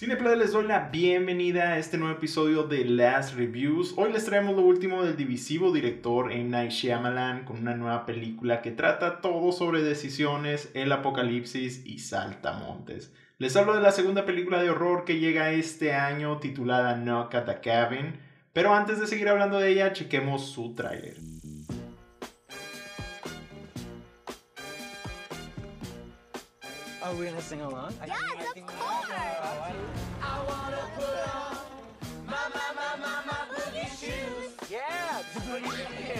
Cineplay les doy la bienvenida a este nuevo episodio de Last Reviews. Hoy les traemos lo último del divisivo director en Night Shyamalan con una nueva película que trata todo sobre decisiones, el apocalipsis y saltamontes. Les hablo de la segunda película de horror que llega este año titulada Knock at the Cabin, pero antes de seguir hablando de ella, chequemos su tráiler. Are we gonna sing along? Yes, of course.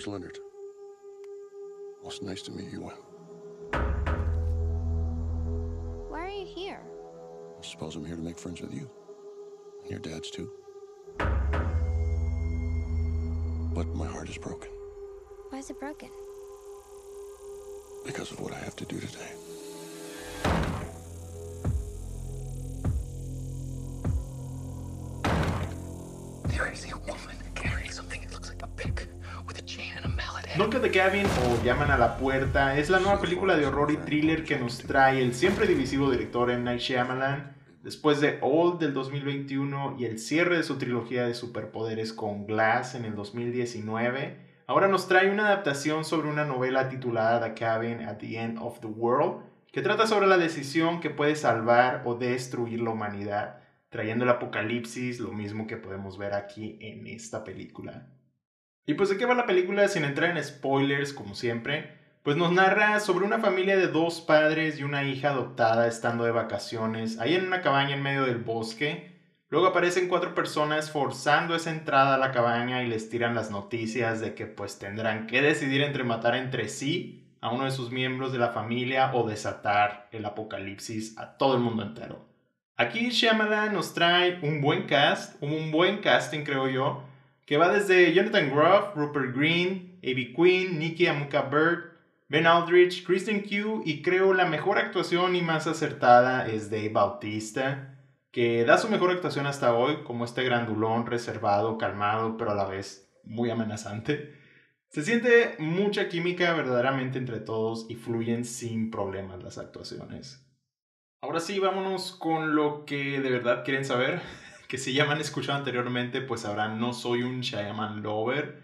name's Leonard. Well, it's nice to meet you, Will. Why are you here? I suppose I'm here to make friends with you. And your dad's too. But my heart is broken Why is it broken? because of what I have to do today. There is a Knock at the Cabin o Llaman a la Puerta es la nueva película de horror y thriller que nos trae el siempre divisivo director M. Night Shyamalan después de Old del 2021 y el cierre de su trilogía de superpoderes con Glass en el 2019. Ahora nos trae una adaptación sobre una novela titulada The Cabin at the End of the World que trata sobre la decisión que puede salvar o destruir la humanidad, trayendo el apocalipsis, lo mismo que podemos ver aquí en esta película. Y pues de qué va la película sin entrar en spoilers, como siempre, pues nos narra sobre una familia de dos padres y una hija adoptada estando de vacaciones ahí en una cabaña en medio del bosque. Luego aparecen cuatro personas forzando esa entrada a la cabaña y les tiran las noticias de que pues tendrán que decidir entre matar entre sí a uno de sus miembros de la familia o desatar el apocalipsis a todo el mundo entero. Aquí Shyamalan nos trae un buen cast, un buen casting creo yo, que va desde Jonathan Groff, Rupert Green, Abby Quinn, Nikki Amuka Bird, Ben Aldrich, Kristen Q y creo la mejor actuación y más acertada es Dave Bautista, que da su mejor actuación hasta hoy como este grandulón reservado, calmado, pero a la vez muy amenazante. Se siente mucha química verdaderamente entre todos y fluyen sin problemas las actuaciones. Ahora sí, vámonos con lo que de verdad quieren saber. Que si ya me han escuchado anteriormente, pues sabrán, no soy un Shyamalan lover.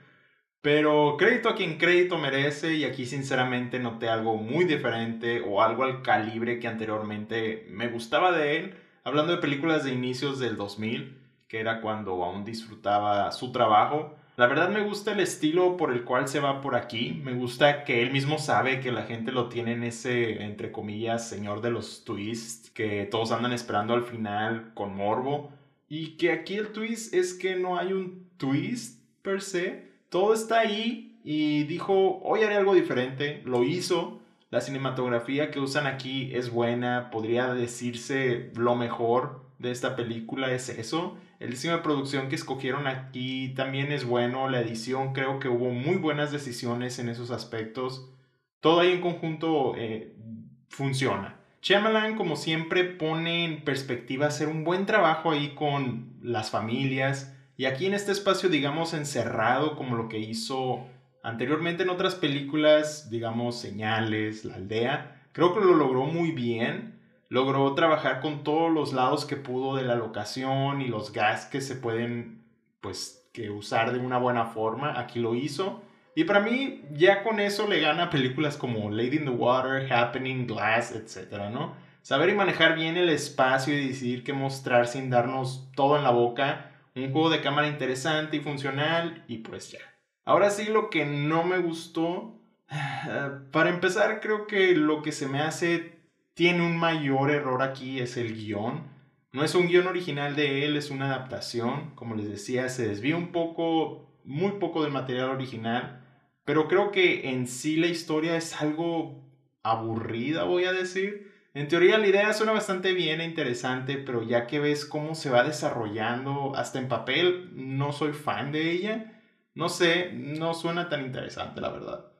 Pero crédito a quien crédito merece y aquí sinceramente noté algo muy diferente o algo al calibre que anteriormente me gustaba de él. Hablando de películas de inicios del 2000, que era cuando aún disfrutaba su trabajo. La verdad me gusta el estilo por el cual se va por aquí. Me gusta que él mismo sabe que la gente lo tiene en ese, entre comillas, señor de los twists, que todos andan esperando al final con morbo. Y que aquí el twist es que no hay un twist per se. Todo está ahí y dijo, hoy haré algo diferente. Lo hizo. La cinematografía que usan aquí es buena. Podría decirse lo mejor de esta película es eso. El diseño de producción que escogieron aquí también es bueno. La edición creo que hubo muy buenas decisiones en esos aspectos. Todo ahí en conjunto eh, funciona. Shyamalan, como siempre, pone en perspectiva hacer un buen trabajo ahí con las familias. Y aquí en este espacio, digamos, encerrado, como lo que hizo anteriormente en otras películas, digamos, Señales, La Aldea, creo que lo logró muy bien. Logró trabajar con todos los lados que pudo de la locación y los gas que se pueden, pues, que usar de una buena forma. Aquí lo hizo. Y para mí, ya con eso le gana películas como Lady in the Water, Happening, Glass, etc., ¿no? Saber y manejar bien el espacio y decidir qué mostrar sin darnos todo en la boca. Un juego de cámara interesante y funcional. Y pues ya. Ahora sí, lo que no me gustó. Para empezar, creo que lo que se me hace tiene un mayor error aquí es el guion. No es un guion original de él, es una adaptación. Como les decía, se desvía un poco, muy poco del material original. Pero creo que en sí la historia es algo aburrida, voy a decir. En teoría la idea suena bastante bien e interesante, pero ya que ves cómo se va desarrollando hasta en papel, no soy fan de ella. No sé, no suena tan interesante, la verdad.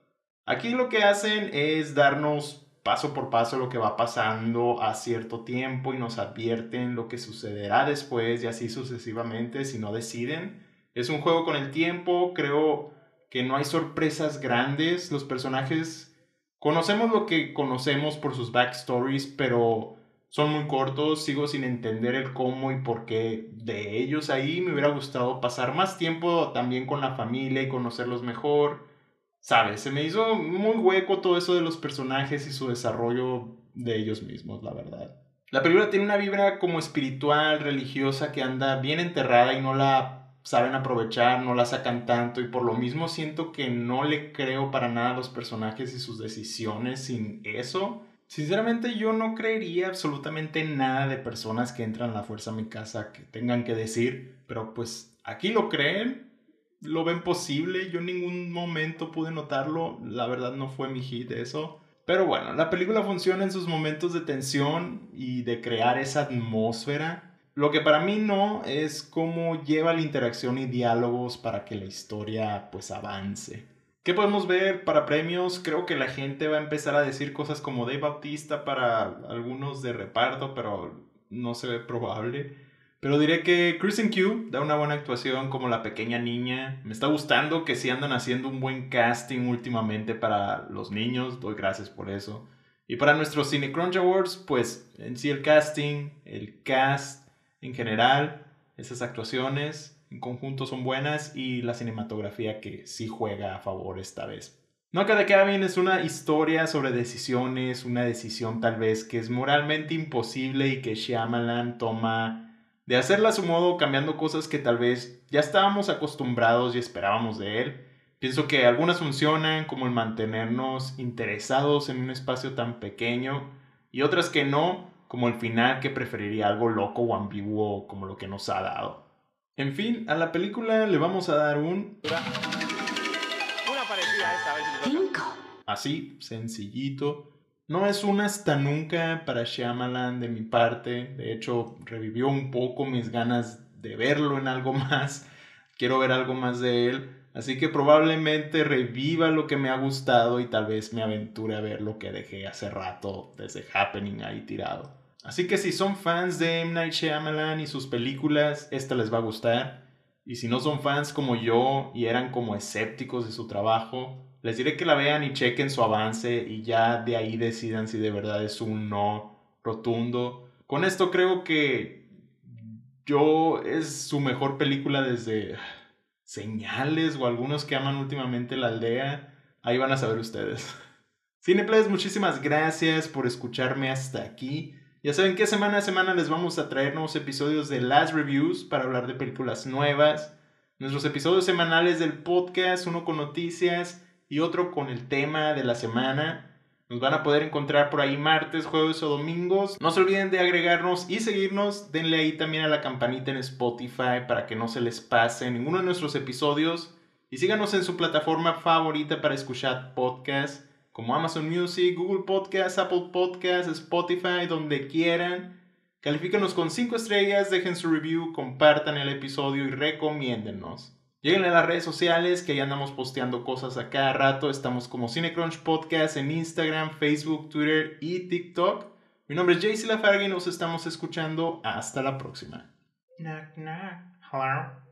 Aquí lo que hacen es darnos paso por paso lo que va pasando a cierto tiempo y nos advierten lo que sucederá después y así sucesivamente si no deciden. Es un juego con el tiempo, creo que no hay sorpresas grandes, los personajes conocemos lo que conocemos por sus backstories, pero son muy cortos, sigo sin entender el cómo y por qué de ellos ahí, me hubiera gustado pasar más tiempo también con la familia y conocerlos mejor. ¿Sabes? Se me hizo muy hueco todo eso de los personajes y su desarrollo de ellos mismos, la verdad. La película tiene una vibra como espiritual, religiosa, que anda bien enterrada y no la saben aprovechar, no la sacan tanto y por lo mismo siento que no le creo para nada a los personajes y sus decisiones sin eso. Sinceramente yo no creería absolutamente nada de personas que entran a la fuerza a mi casa que tengan que decir, pero pues aquí lo creen, lo ven posible, yo en ningún momento pude notarlo, la verdad no fue mi hit eso. Pero bueno, la película funciona en sus momentos de tensión y de crear esa atmósfera. Lo que para mí no es cómo lleva la interacción y diálogos para que la historia pues avance. ¿Qué podemos ver para premios? Creo que la gente va a empezar a decir cosas como Dave Bautista para algunos de reparto, pero no se ve probable. Pero diré que Kristen Q da una buena actuación como la pequeña niña. Me está gustando que sí andan haciendo un buen casting últimamente para los niños. Doy gracias por eso. Y para nuestros Cine Crunch Awards, pues en sí el casting, el cast en general, esas actuaciones en conjunto son buenas y la cinematografía que sí juega a favor esta vez. No cada Cabin es una historia sobre decisiones, una decisión tal vez que es moralmente imposible y que Shyamalan toma de hacerla a su modo cambiando cosas que tal vez ya estábamos acostumbrados y esperábamos de él. Pienso que algunas funcionan como el mantenernos interesados en un espacio tan pequeño y otras que no, como el final que preferiría algo loco o ambiguo como lo que nos ha dado. En fin, a la película le vamos a dar un Una parecida a esta, te toca. así, sencillito. No es un hasta nunca para Shyamalan de mi parte. De hecho, revivió un poco mis ganas de verlo en algo más. Quiero ver algo más de él. Así que probablemente reviva lo que me ha gustado y tal vez me aventure a ver lo que dejé hace rato desde Happening ahí tirado. Así que si son fans de M. Night Shyamalan y sus películas, esta les va a gustar. Y si no son fans como yo y eran como escépticos de su trabajo, les diré que la vean y chequen su avance y ya de ahí decidan si de verdad es un no rotundo. Con esto creo que yo es su mejor película desde Señales o algunos que aman últimamente la aldea. Ahí van a saber ustedes. Cineplex, muchísimas gracias por escucharme hasta aquí. Ya saben que semana a semana les vamos a traer nuevos episodios de Last Reviews para hablar de películas nuevas. Nuestros episodios semanales del podcast, uno con noticias y otro con el tema de la semana. Nos van a poder encontrar por ahí martes, jueves o domingos. No se olviden de agregarnos y seguirnos. Denle ahí también a la campanita en Spotify para que no se les pase ninguno de nuestros episodios. Y síganos en su plataforma favorita para escuchar podcasts como Amazon Music, Google Podcasts, Apple Podcasts, Spotify, donde quieran. Califíquenos con 5 estrellas, dejen su review, compartan el episodio y recomiéndennos. Lleguen a las redes sociales que ya andamos posteando cosas a cada rato. Estamos como Cinecrunch Podcast en Instagram, Facebook, Twitter y TikTok. Mi nombre es Jaycee Lafargue y nos estamos escuchando. Hasta la próxima. Knock, knock. Hello.